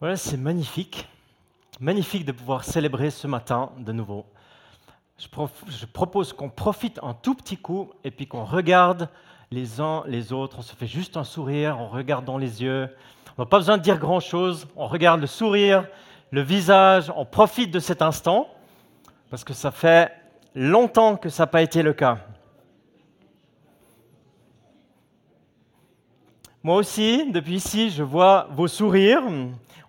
Voilà, c'est magnifique. Magnifique de pouvoir célébrer ce matin de nouveau. Je, propose qu'on profite un tout petit coup et puis qu'on regarde les uns les autres. On se fait juste un sourire, on regarde dans les yeux. On n'a pas besoin de dire grand-chose. On regarde le sourire, le visage. On profite de cet instant parce que ça fait longtemps que ça n'a pas été le cas. Moi aussi, depuis ici, je vois vos sourires.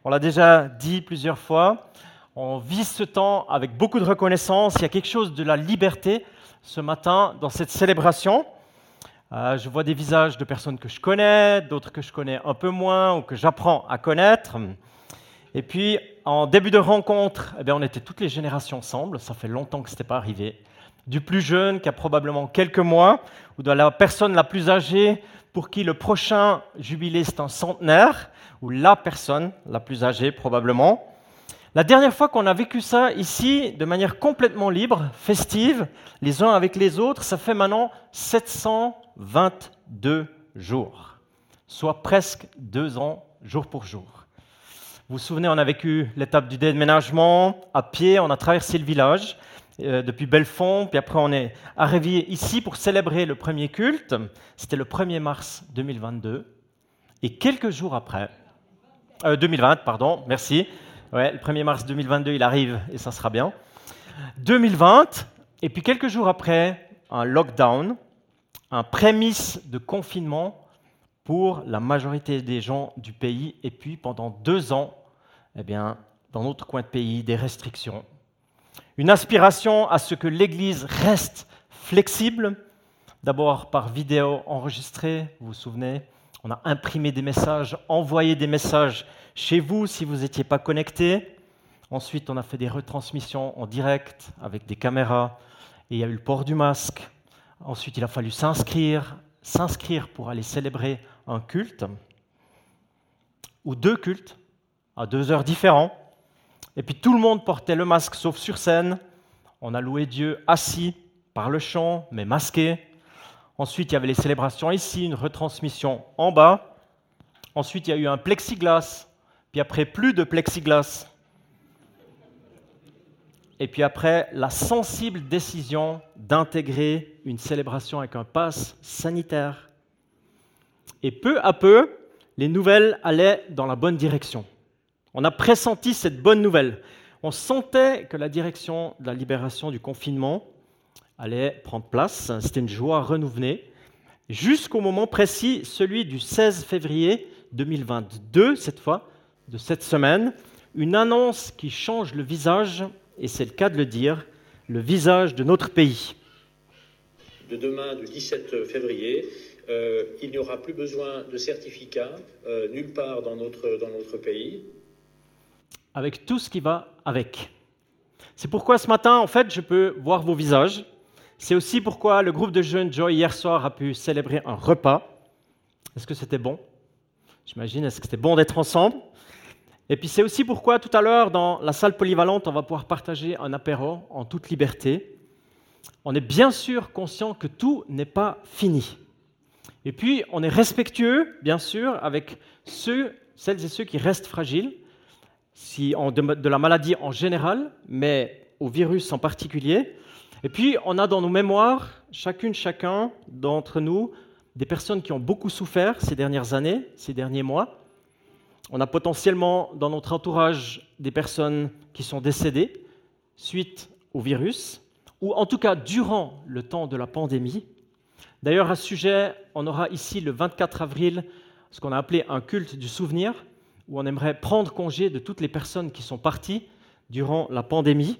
On l'a déjà dit plusieurs fois. On vit ce temps avec beaucoup de reconnaissance. Il y a quelque chose de la liberté ce matin dans cette célébration. Euh, je vois des visages de personnes que je connais, d'autres que je connais un peu moins ou que j'apprends à connaître. Et puis, en début de rencontre, eh bien, on était toutes les générations ensemble. Ça fait longtemps que ce n'était pas arrivé. Du plus jeune qui a probablement quelques mois, ou de la personne la plus âgée pour qui le prochain jubilé c'est un centenaire, ou la personne la plus âgée probablement. La dernière fois qu'on a vécu ça ici de manière complètement libre, festive, les uns avec les autres, ça fait maintenant 722 jours, soit presque deux ans jour pour jour. Vous vous souvenez, on a vécu l'étape du déménagement à pied, on a traversé le village, euh, depuis Belfond, puis après on est arrivé ici pour célébrer le premier culte. C'était le 1er mars 2022. Et quelques jours après, 2020, euh, pardon, merci. Ouais, le 1er mars 2022, il arrive et ça sera bien. 2020, et puis quelques jours après, un lockdown, un prémisse de confinement pour la majorité des gens du pays. Et puis pendant deux ans, eh bien, dans notre coin de pays, des restrictions une aspiration à ce que l'Église reste flexible, d'abord par vidéo enregistrée, vous vous souvenez, on a imprimé des messages, envoyé des messages chez vous si vous n'étiez pas connecté. Ensuite, on a fait des retransmissions en direct avec des caméras et il y a eu le port du masque. Ensuite, il a fallu s'inscrire, s'inscrire pour aller célébrer un culte ou deux cultes à deux heures différentes. Et puis tout le monde portait le masque sauf sur scène. On a loué Dieu assis par le chant, mais masqué. Ensuite, il y avait les célébrations ici, une retransmission en bas. Ensuite, il y a eu un plexiglas. Puis après, plus de plexiglas. Et puis après, la sensible décision d'intégrer une célébration avec un pass sanitaire. Et peu à peu, les nouvelles allaient dans la bonne direction. On a pressenti cette bonne nouvelle. On sentait que la direction de la libération du confinement allait prendre place. C'était une joie renouvelée. Jusqu'au moment précis, celui du 16 février 2022, cette fois, de cette semaine, une annonce qui change le visage, et c'est le cas de le dire, le visage de notre pays. De demain, du 17 février, euh, il n'y aura plus besoin de certificat euh, nulle part dans notre pays avec tout ce qui va avec. C'est pourquoi ce matin, en fait, je peux voir vos visages. C'est aussi pourquoi le groupe de jeunes Joy hier soir a pu célébrer un repas. Est-ce que c'était bon? J'imagine, est-ce que c'était bon d'être ensemble? Et puis c'est aussi pourquoi tout à l'heure, dans la salle polyvalente, on va pouvoir partager un apéro en toute liberté. On est bien sûr conscient que tout n'est pas fini. Et puis, on est respectueux, bien sûr, avec ceux, celles et ceux qui restent fragiles si de, la maladie en général, mais au virus en particulier. Et puis, on a dans nos mémoires, chacune, chacun d'entre nous, des personnes qui ont beaucoup souffert ces dernières années, ces derniers mois. On a potentiellement dans notre entourage des personnes qui sont décédées suite au virus, ou en tout cas durant le temps de la pandémie. D'ailleurs, à ce sujet, on aura ici le 24 avril ce qu'on a appelé un culte du souvenir, où on aimerait prendre congé de toutes les personnes qui sont parties durant la pandémie,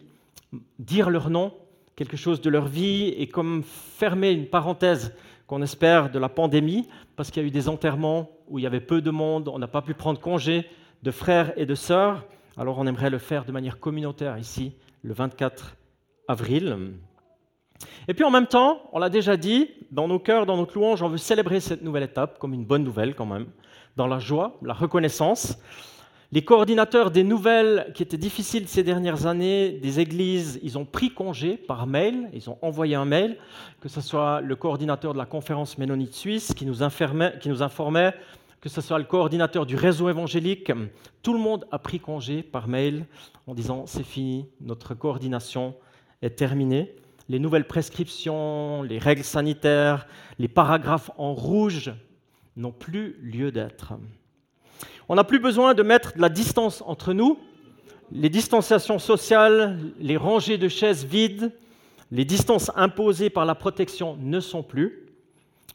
dire leur nom, quelque chose de leur vie, et comme fermer une parenthèse qu'on espère de la pandémie, parce qu'il y a eu des enterrements où il y avait peu de monde, on n'a pas pu prendre congé de frères et de sœurs, alors on aimerait le faire de manière communautaire ici, le 24 avril. Et puis en même temps, on l'a déjà dit, dans nos cœurs, dans notre louange, on veut célébrer cette nouvelle étape comme une bonne nouvelle quand même dans la joie, la reconnaissance. Les coordinateurs des nouvelles qui étaient difficiles ces dernières années, des églises, ils ont pris congé par mail, ils ont envoyé un mail, que ce soit le coordinateur de la conférence ménonite suisse qui nous, qui nous informait que ce soit le coordinateur du réseau évangélique, tout le monde a pris congé par mail en disant c'est fini, notre coordination est terminée. Les nouvelles prescriptions, les règles sanitaires, les paragraphes en rouge n'ont plus lieu d'être. On n'a plus besoin de mettre de la distance entre nous. Les distanciations sociales, les rangées de chaises vides, les distances imposées par la protection ne sont plus.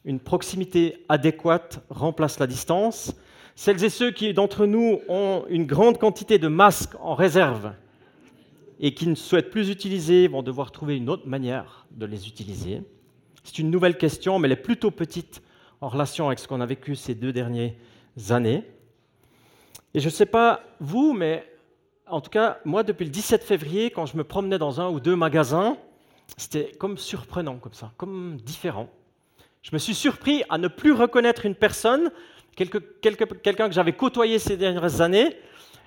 Une proximité adéquate remplace la distance. Celles et ceux qui d'entre nous ont une grande quantité de masques en réserve et qui ne souhaitent plus utiliser vont devoir trouver une autre manière de les utiliser. C'est une nouvelle question, mais elle est plutôt petite en relation avec ce qu'on a vécu ces deux dernières années. Et je ne sais pas vous, mais en tout cas, moi, depuis le 17 février, quand je me promenais dans un ou deux magasins, c'était comme surprenant, comme ça, comme différent. Je me suis surpris à ne plus reconnaître une personne, quelqu'un que j'avais côtoyé ces dernières années,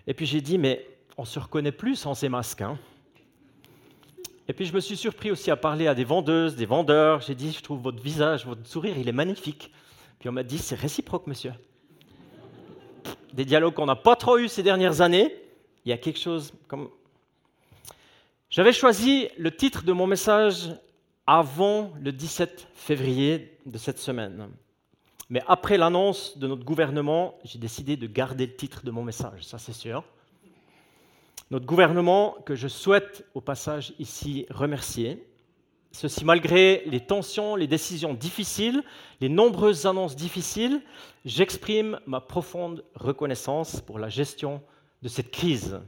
et puis j'ai dit, mais on se reconnaît plus sans ces masques. Hein. Et puis je me suis surpris aussi à parler à des vendeuses, des vendeurs. J'ai dit, je trouve votre visage, votre sourire, il est magnifique. Puis on m'a dit, c'est réciproque, monsieur. Des dialogues qu'on n'a pas trop eus ces dernières années. Il y a quelque chose comme... J'avais choisi le titre de mon message avant le 17 février de cette semaine. Mais après l'annonce de notre gouvernement, j'ai décidé de garder le titre de mon message, ça c'est sûr. Notre gouvernement, que je souhaite au passage ici remercier, ceci malgré les tensions, les décisions difficiles, les nombreuses annonces difficiles, j'exprime ma profonde reconnaissance pour la gestion de cette crise,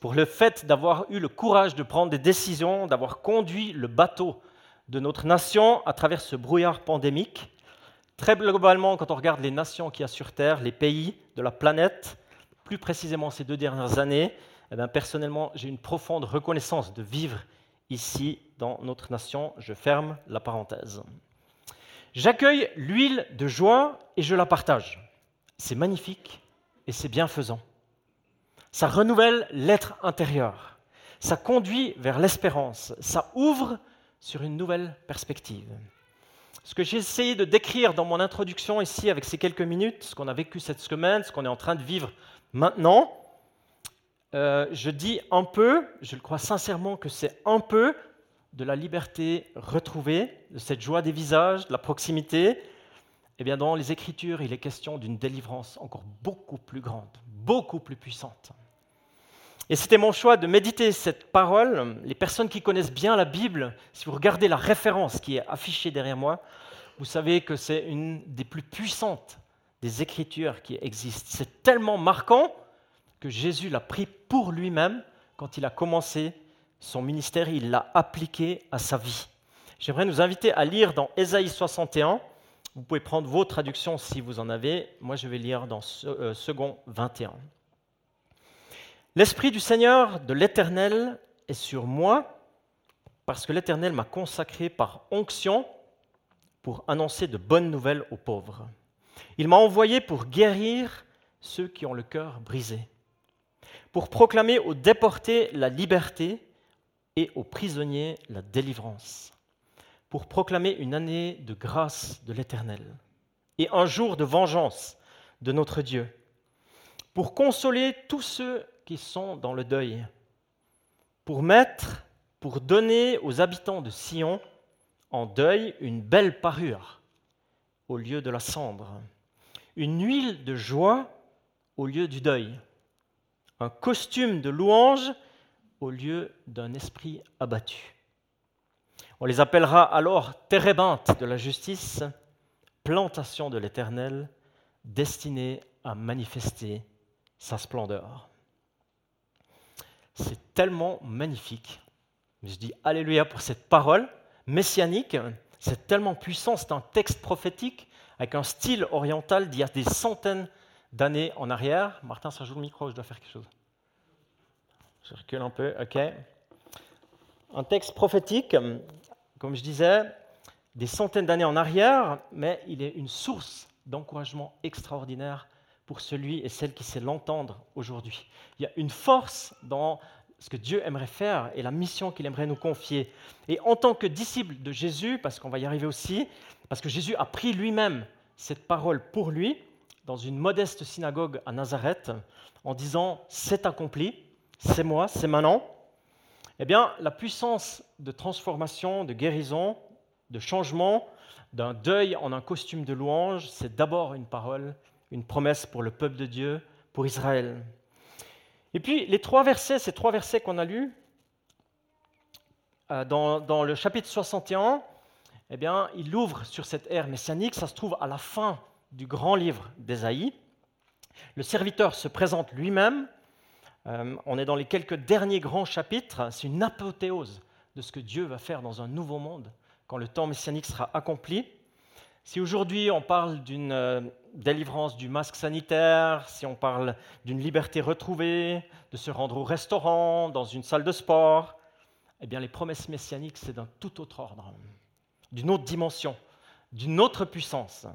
pour le fait d'avoir eu le courage de prendre des décisions, d'avoir conduit le bateau de notre nation à travers ce brouillard pandémique. Très globalement, quand on regarde les nations qu'il y a sur Terre, les pays de la planète, plus précisément ces deux dernières années, eh personnellement, j'ai une profonde reconnaissance de vivre ici dans notre nation. Je ferme la parenthèse. J'accueille l'huile de joie et je la partage. C'est magnifique et c'est bienfaisant. Ça renouvelle l'être intérieur. Ça conduit vers l'espérance. Ça ouvre sur une nouvelle perspective. Ce que j'ai essayé de décrire dans mon introduction ici avec ces quelques minutes, ce qu'on a vécu cette semaine, ce qu'on est en train de vivre maintenant, euh, je dis un peu, je le crois sincèrement que c'est un peu de la liberté retrouvée, de cette joie des visages, de la proximité. Eh bien, dans les Écritures, il est question d'une délivrance encore beaucoup plus grande, beaucoup plus puissante. Et c'était mon choix de méditer cette parole. Les personnes qui connaissent bien la Bible, si vous regardez la référence qui est affichée derrière moi, vous savez que c'est une des plus puissantes des Écritures qui existent. C'est tellement marquant Jésus l'a pris pour lui-même quand il a commencé son ministère, il l'a appliqué à sa vie. J'aimerais nous inviter à lire dans Ésaïe 61. Vous pouvez prendre vos traductions si vous en avez. Moi, je vais lire dans euh, Second 21. L'Esprit du Seigneur, de l'Éternel, est sur moi, parce que l'Éternel m'a consacré par onction pour annoncer de bonnes nouvelles aux pauvres. Il m'a envoyé pour guérir ceux qui ont le cœur brisé pour proclamer aux déportés la liberté et aux prisonniers la délivrance, pour proclamer une année de grâce de l'Éternel et un jour de vengeance de notre Dieu, pour consoler tous ceux qui sont dans le deuil, pour mettre, pour donner aux habitants de Sion en deuil une belle parure au lieu de la cendre, une huile de joie au lieu du deuil un costume de louange au lieu d'un esprit abattu. On les appellera alors térébintes de la justice, plantation de l'Éternel, destinée à manifester sa splendeur. C'est tellement magnifique. Je dis Alléluia pour cette parole messianique. C'est tellement puissant, c'est un texte prophétique avec un style oriental d'il y a des centaines d'années en arrière. Martin, ça joue le micro, je dois faire quelque chose. Je recule un peu, ok. Un texte prophétique, comme je disais, des centaines d'années en arrière, mais il est une source d'encouragement extraordinaire pour celui et celle qui sait l'entendre aujourd'hui. Il y a une force dans ce que Dieu aimerait faire et la mission qu'il aimerait nous confier. Et en tant que disciple de Jésus, parce qu'on va y arriver aussi, parce que Jésus a pris lui-même cette parole pour lui, dans une modeste synagogue à Nazareth en disant C'est accompli, c'est moi, c'est maintenant, eh bien, la puissance de transformation, de guérison, de changement, d'un deuil en un costume de louange, c'est d'abord une parole, une promesse pour le peuple de Dieu, pour Israël. Et puis, les trois versets, ces trois versets qu'on a lus, euh, dans, le chapitre 61, eh bien, il ouvre sur cette ère messianique, ça se trouve à la fin du grand livre d'Ésaïe. Le serviteur se présente lui-même, euh, on est dans les quelques derniers grands chapitres, c'est une apothéose de ce que Dieu va faire dans un nouveau monde quand le temps messianique sera accompli. Si aujourd'hui on parle d'une euh, délivrance du masque sanitaire, si on parle d'une liberté retrouvée, de se rendre au restaurant, dans une salle de sport, eh bien les promesses messianiques, c'est d'un tout autre ordre, d'une autre dimension, d'une autre puissance.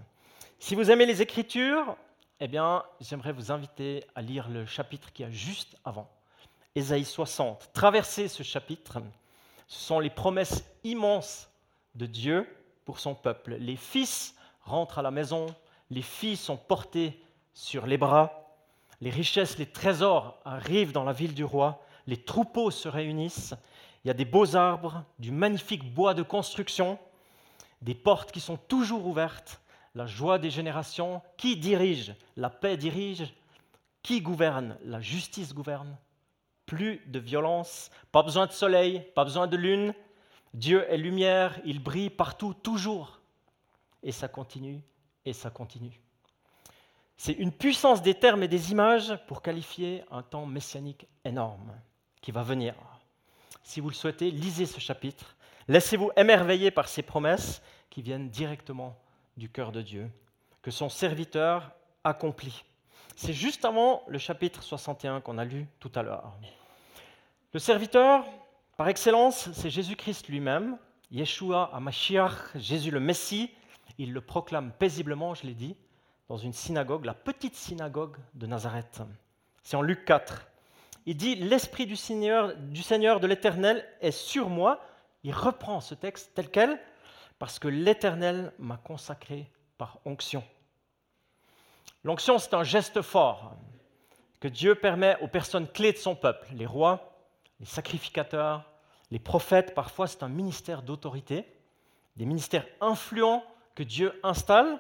Si vous aimez les Écritures, eh bien, j'aimerais vous inviter à lire le chapitre qui a juste avant, Ésaïe 60. Traversez ce chapitre, ce sont les promesses immenses de Dieu pour son peuple. Les fils rentrent à la maison, les filles sont portées sur les bras, les richesses, les trésors arrivent dans la ville du roi, les troupeaux se réunissent, il y a des beaux arbres, du magnifique bois de construction, des portes qui sont toujours ouvertes, la joie des générations. Qui dirige La paix dirige. Qui gouverne La justice gouverne. Plus de violence, pas besoin de soleil, pas besoin de lune. Dieu est lumière, il brille partout, toujours. Et ça continue, et ça continue. C'est une puissance des termes et des images pour qualifier un temps messianique énorme qui va venir. Si vous le souhaitez, lisez ce chapitre. Laissez-vous émerveiller par ces promesses qui viennent directement du cœur de Dieu, que son serviteur accomplit. C'est juste avant le chapitre 61 qu'on a lu tout à l'heure. Le serviteur, par excellence, c'est Jésus-Christ lui-même, Yeshua Mashiach, Jésus le Messie. Il le proclame paisiblement, je l'ai dit, dans une synagogue, la petite synagogue de Nazareth. C'est en Luc 4. Il dit L'Esprit du Seigneur, du Seigneur de l'Éternel est sur moi. Il reprend ce texte tel quel parce que l'Éternel m'a consacré par onction. L'onction, c'est un geste fort que Dieu permet aux personnes clés de son peuple, les rois, les sacrificateurs, les prophètes. Parfois, c'est un ministère d'autorité, des ministères influents que Dieu installe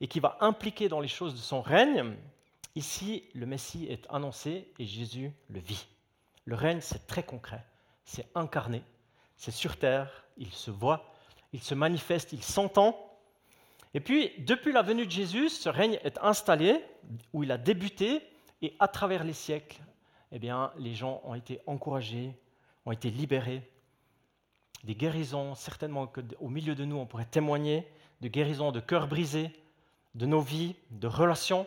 et qui va impliquer dans les choses de son règne. Ici, le Messie est annoncé et Jésus le vit. Le règne, c'est très concret, c'est incarné, c'est sur terre, il se voit, il se manifeste, il s'entend. Et puis, depuis la venue de Jésus, ce règne est installé, où il a débuté, et à travers les siècles, eh bien, les gens ont été encouragés, ont été libérés. Des guérisons, certainement qu'au milieu de nous, on pourrait témoigner de guérisons de cœurs brisés, de nos vies, de relations,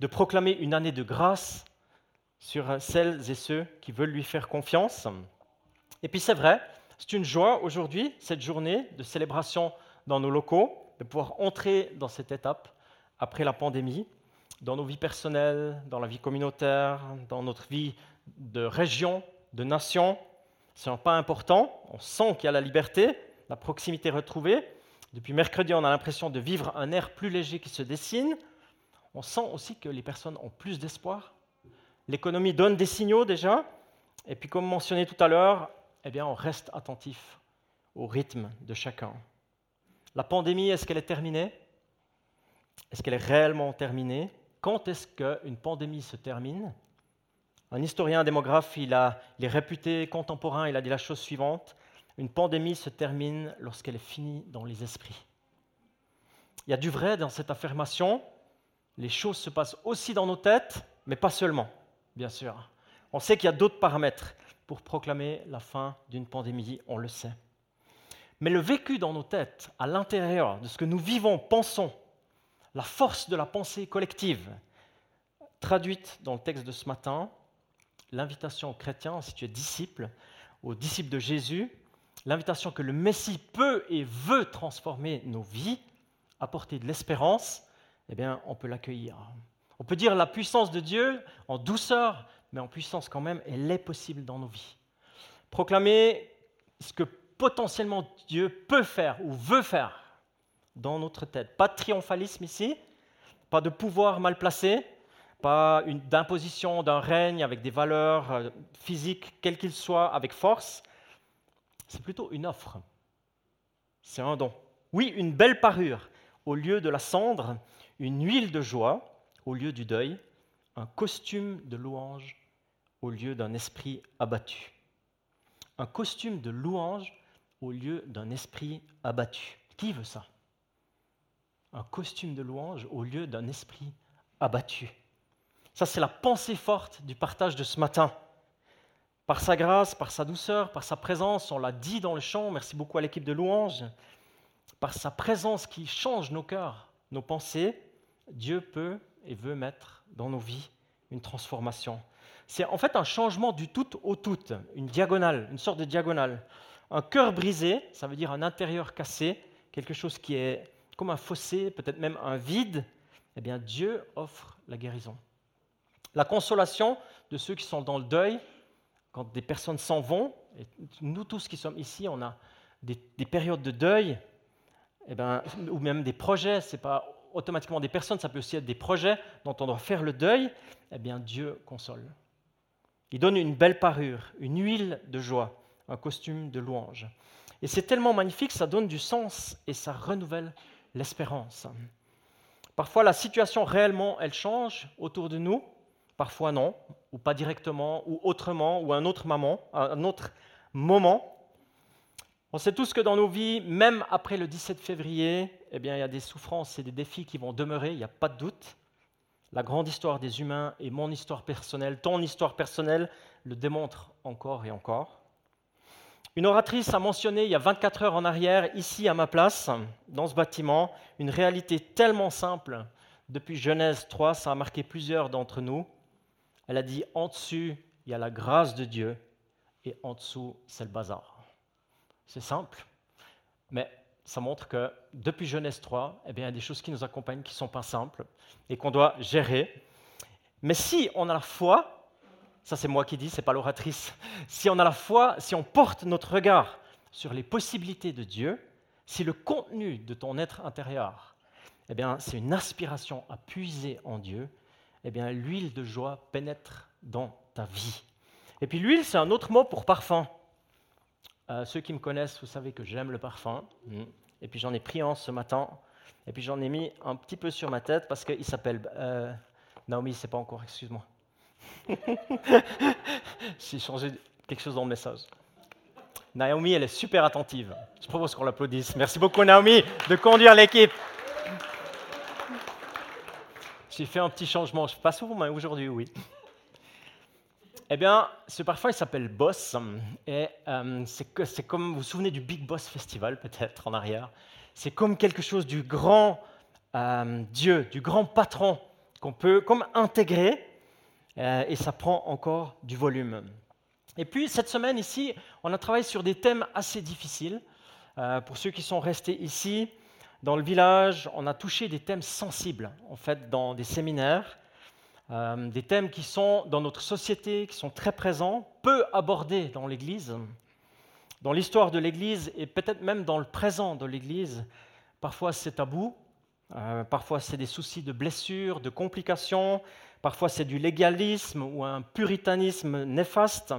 de proclamer une année de grâce sur celles et ceux qui veulent lui faire confiance. Et puis c'est vrai, c'est une joie aujourd'hui, cette journée de célébration dans nos locaux, de pouvoir entrer dans cette étape après la pandémie, dans nos vies personnelles, dans la vie communautaire, dans notre vie de région, de nation. C'est un pas important. On sent qu'il y a la liberté, la proximité retrouvée. Depuis mercredi, on a l'impression de vivre un air plus léger qui se dessine. On sent aussi que les personnes ont plus d'espoir. L'économie donne des signaux déjà. Et puis, comme mentionné tout à l'heure, eh bien, on reste attentif au rythme de chacun. La pandémie, est-ce qu'elle est terminée? Est-ce qu'elle est réellement terminée? Quand est-ce qu'une pandémie se termine? Un historien, un démographe, il, a, il est réputé contemporain, il a dit la chose suivante une pandémie se termine lorsqu'elle est finie dans les esprits. Il y a du vrai dans cette affirmation. Les choses se passent aussi dans nos têtes, mais pas seulement, bien sûr. On sait qu'il y a d'autres paramètres pour proclamer la fin d'une pandémie, on le sait. Mais le vécu dans nos têtes, à l'intérieur de ce que nous vivons, pensons, la force de la pensée collective, traduite dans le texte de ce matin, l'invitation aux chrétiens, si tu es disciple, aux disciples de Jésus, l'invitation que le Messie peut et veut transformer nos vies, apporter de l'espérance, eh bien, on peut l'accueillir. On peut dire la puissance de Dieu en douceur, mais en puissance quand même, elle est possible dans nos vies. Proclamer ce que potentiellement Dieu peut faire ou veut faire dans notre tête. Pas de triomphalisme ici, pas de pouvoir mal placé, pas d'imposition d'un règne avec des valeurs euh, physiques, quels qu'ils soient, avec force. C'est plutôt une offre. C'est un don. Oui, une belle parure au lieu de la cendre, une huile de joie au lieu du deuil, un costume de louange au lieu d'un esprit abattu. Un costume de louange au lieu d'un esprit abattu. Qui veut ça? Un costume de louange au lieu d'un esprit abattu. Ça, c'est la pensée forte du partage de ce matin. Par sa grâce, par sa douceur, par sa présence, on l'a dit dans le chant, merci beaucoup à l'équipe de louange, par sa présence qui change nos cœurs, nos pensées, Dieu peut et veut mettre dans nos vies une transformation. C'est en fait un changement du tout au tout, une diagonale, une sorte de diagonale. Un cœur brisé, ça veut dire un intérieur cassé, quelque chose qui est comme un fossé, peut-être même un vide. Eh bien, Dieu offre la guérison. La consolation de ceux qui sont dans le deuil, quand des personnes s'en vont, et nous tous qui sommes ici, on a des, périodes de deuil, eh bien, ou même des projets, ce n'est pas automatiquement des personnes, ça peut aussi être des projets dont on doit faire le deuil, eh bien Dieu console. Il donne une belle parure, une huile de joie, un costume de louange. Et c'est tellement magnifique, ça donne du sens et ça renouvelle l'espérance. Parfois, la situation réellement, elle change autour de nous, parfois non, ou pas directement, ou autrement, ou un autre, moment, un autre moment. On sait tous que dans nos vies, même après le 17 février, eh bien, il y a des souffrances et des défis qui vont demeurer, il n'y a pas de doute. La grande histoire des humains et mon histoire personnelle, ton histoire personnelle, le démontrent encore et encore. Une oratrice a mentionné il y a 24 heures en arrière, ici à ma place, dans ce bâtiment, une réalité tellement simple. Depuis Genèse 3, ça a marqué plusieurs d'entre nous. Elle a dit, en dessus, il y a la grâce de Dieu, et en dessous, c'est le bazar. C'est simple, mais ça montre que depuis Genèse 3, eh bien, il y a des choses qui nous accompagnent qui ne sont pas simples et qu'on doit gérer. Mais si on a la foi, ça c'est moi qui dis, c'est pas l'oratrice, si on a la foi, si on porte notre regard sur les possibilités de Dieu, si le contenu de ton être intérieur, eh bien, c'est une aspiration à puiser en Dieu, eh bien, l'huile de joie pénètre dans ta vie. Et puis l'huile, c'est un autre mot pour parfum. Euh, ceux qui me connaissent, vous savez que j'aime le parfum. Mm. Et puis j'en ai pris un ce matin. Et puis j'en ai mis un petit peu sur ma tête parce qu'il s'appelle. Euh, Naomi, c'est pas encore, excuse-moi. J'ai changé quelque chose dans le message. Naomi, elle est super attentive. Je propose qu'on l'applaudisse. Merci beaucoup, Naomi, de conduire l'équipe. J'ai fait un petit changement. Je passe souvent, mais aujourd'hui, oui. Eh bien, ce parfum, il s'appelle Boss. Et euh, c'est comme, vous vous souvenez du Big Boss Festival, peut-être, en arrière? C'est comme quelque chose du grand euh, Dieu, du grand patron, qu'on peut comme intégrer, euh, et ça prend encore du volume. Et puis, cette semaine, ici, on a travaillé sur des thèmes assez difficiles. pour ceux qui sont restés ici, dans le village, on a touché des thèmes sensibles, en fait, dans des séminaires. Euh, des thèmes qui sont dans notre société, qui sont très présents, peu abordés dans l'Église, dans l'histoire de l'Église et peut-être même dans le présent de l'Église. Parfois c'est tabou, euh, parfois c'est des soucis de blessures, de complications, parfois c'est du légalisme ou un puritanisme néfaste.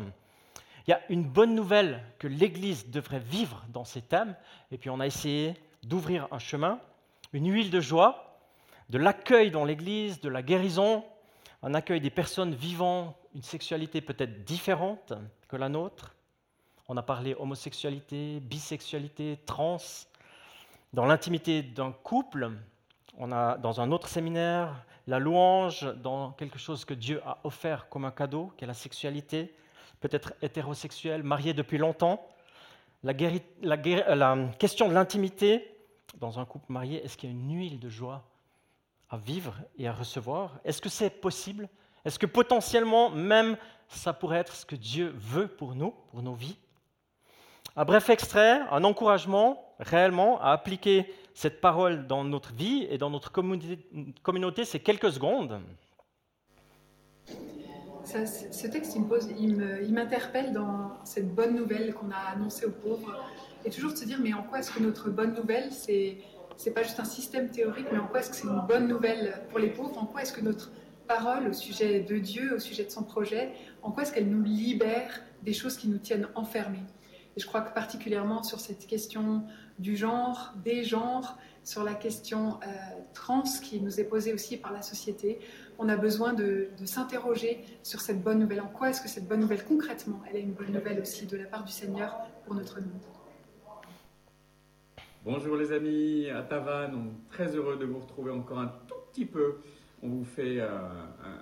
Il y a une bonne nouvelle que l'Église devrait vivre dans ces thèmes, et puis on a essayé d'ouvrir un chemin, une huile de joie, de l'accueil dans l'Église, de la guérison, un accueil des personnes vivant une sexualité peut-être différente que la nôtre. On a parlé homosexualité, bisexualité, trans. Dans l'intimité d'un couple, on a dans un autre séminaire la louange dans quelque chose que Dieu a offert comme un cadeau, qui est la sexualité, peut-être hétérosexuelle, mariée depuis longtemps. La question de l'intimité dans un couple marié, est-ce qu'il y a une huile de joie à vivre et à recevoir? Est-ce que c'est possible? Est-ce que potentiellement même ça pourrait être ce que Dieu veut pour nous, pour nos vies? Un bref extrait, un encouragement réellement à appliquer cette parole dans notre vie et dans notre communauté, c'est quelques secondes. ce texte, il m'interpelle dans cette bonne nouvelle qu'on a annoncée aux pauvres. Et toujours de se dire, mais en quoi est-ce que notre bonne nouvelle, c'est c'est pas juste un système théorique, mais en quoi est-ce que c'est une bonne nouvelle pour les pauvres? En quoi est-ce que notre parole au sujet de Dieu, au sujet de son projet, en quoi est-ce qu'elle nous libère des choses qui nous tiennent enfermés? Et je crois que particulièrement sur cette question du genre, des genres, sur la question euh, trans qui nous est posée aussi par la société, on a besoin de, de s'interroger sur cette bonne nouvelle. En quoi est-ce que cette bonne nouvelle, concrètement, elle est une bonne nouvelle aussi de la part du Seigneur pour notre monde? Bonjour les amis, à Tavannes, on est très heureux de vous retrouver encore un tout petit peu. On vous fait euh,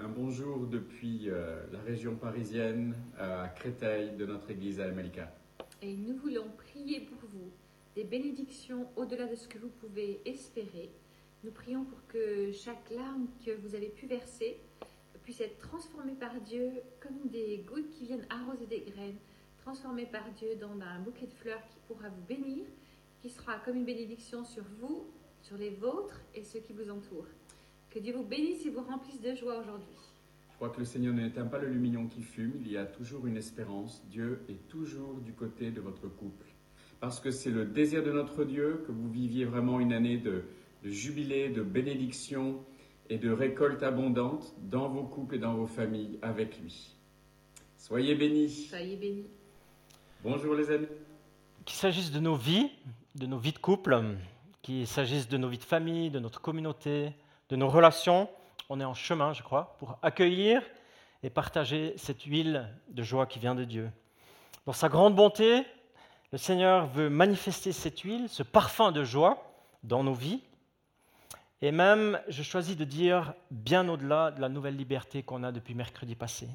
un, bonjour depuis euh, la région parisienne, euh, à Créteil, de notre église à Malika. Et nous voulons prier pour vous des bénédictions au-delà de ce que vous pouvez espérer. Nous prions pour que chaque larme que vous avez pu verser puisse être transformée par Dieu comme des gouttes qui viennent arroser des graines, transformées par Dieu dans un bouquet de fleurs qui pourra vous bénir, qui sera comme une bénédiction sur vous, sur les vôtres et ceux qui vous entourent. Que Dieu vous bénisse et vous remplisse de joie aujourd'hui. Je crois que le Seigneur n'éteint pas le lumignon qui fume, il y a toujours une espérance. Dieu est toujours du côté de votre couple. Parce que c'est le désir de notre Dieu que vous viviez vraiment une année de, de jubilé, de bénédiction et de récolte abondante dans vos couples et dans vos familles avec lui. Soyez bénis. Soyez bénis. Bonjour les amis. Qu'il s'agisse de nos vies, de nos vies de couple, qu'il s'agisse de nos vies de famille, de notre communauté, de nos relations, on est en chemin, je crois, pour accueillir et partager cette huile de joie qui vient de Dieu. Dans sa grande bonté, le Seigneur veut manifester cette huile, ce parfum de joie dans nos vies. Et même, je choisis de dire, bien au-delà de la nouvelle liberté qu'on a depuis mercredi passé,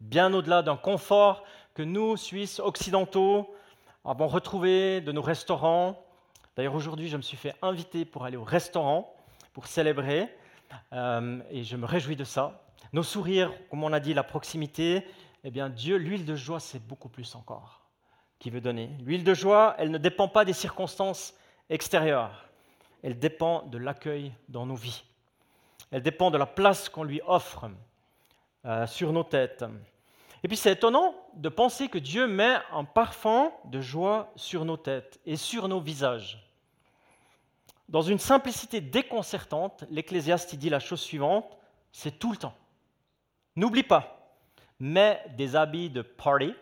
bien au-delà d'un confort que nous, Suisses occidentaux, avons retrouvé de nos restaurants. D'ailleurs, aujourd'hui, je me suis fait inviter pour aller au restaurant, pour célébrer, euh, et je me réjouis de ça. Nos sourires, comme on a dit, la proximité, eh bien, Dieu, l'huile de joie, c'est beaucoup plus encore qu'il veut donner. L'huile de joie, elle ne dépend pas des circonstances extérieures, elle dépend de l'accueil dans nos vies. Elle dépend de la place qu'on lui offre euh, sur nos têtes. Et puis c'est étonnant de penser que Dieu met un parfum de joie sur nos têtes et sur nos visages. Dans une simplicité déconcertante, l'Ecclésiaste dit la chose suivante, c'est tout le temps. N'oublie pas, mets des habits de party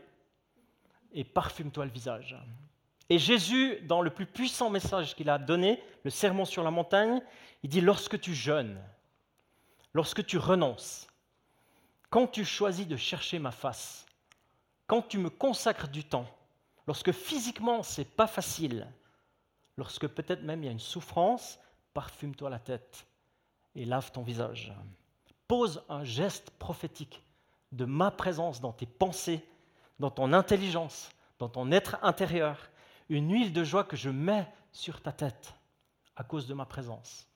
et parfume-toi le visage. Et Jésus, dans le plus puissant message qu'il a donné, le sermon sur la montagne, il dit, lorsque tu jeûnes, lorsque tu renonces, quand tu choisis de chercher ma face, quand tu me consacres du temps, lorsque physiquement c'est pas facile, lorsque peut-être même il y a une souffrance, parfume-toi la tête et lave ton visage. Pose un geste prophétique de ma présence dans tes pensées, dans ton intelligence, dans ton être intérieur, une huile de joie que je mets sur ta tête à cause de ma présence,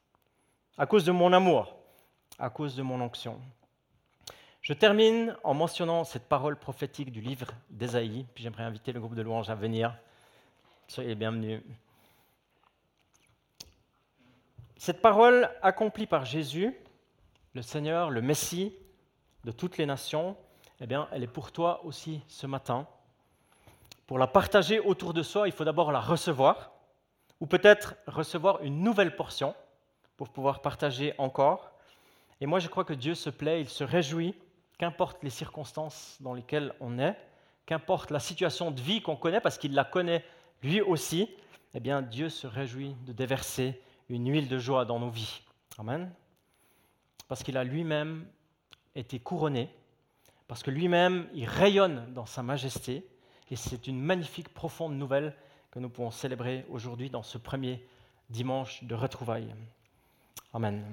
à cause de mon amour, à cause de mon onction. Je termine en mentionnant cette parole prophétique du livre d'Ésaïe, puis j'aimerais inviter le groupe de louanges à venir. Soyez les bienvenus. Cette parole accomplie par Jésus, le Seigneur, le Messie de toutes les nations, eh bien, elle est pour toi aussi ce matin. Pour la partager autour de soi, il faut d'abord la recevoir, ou peut-être recevoir une nouvelle portion pour pouvoir partager encore. Et moi, je crois que Dieu se plaît, il se réjouit qu'importe les circonstances dans lesquelles on est, qu'importe la situation de vie qu'on connaît, parce qu'il la connaît lui aussi, eh bien Dieu se réjouit de déverser une huile de joie dans nos vies. Amen. Parce qu'il a lui-même été couronné, parce que lui-même, il rayonne dans sa majesté, et c'est une magnifique, profonde nouvelle que nous pouvons célébrer aujourd'hui dans ce premier dimanche de retrouvailles. Amen.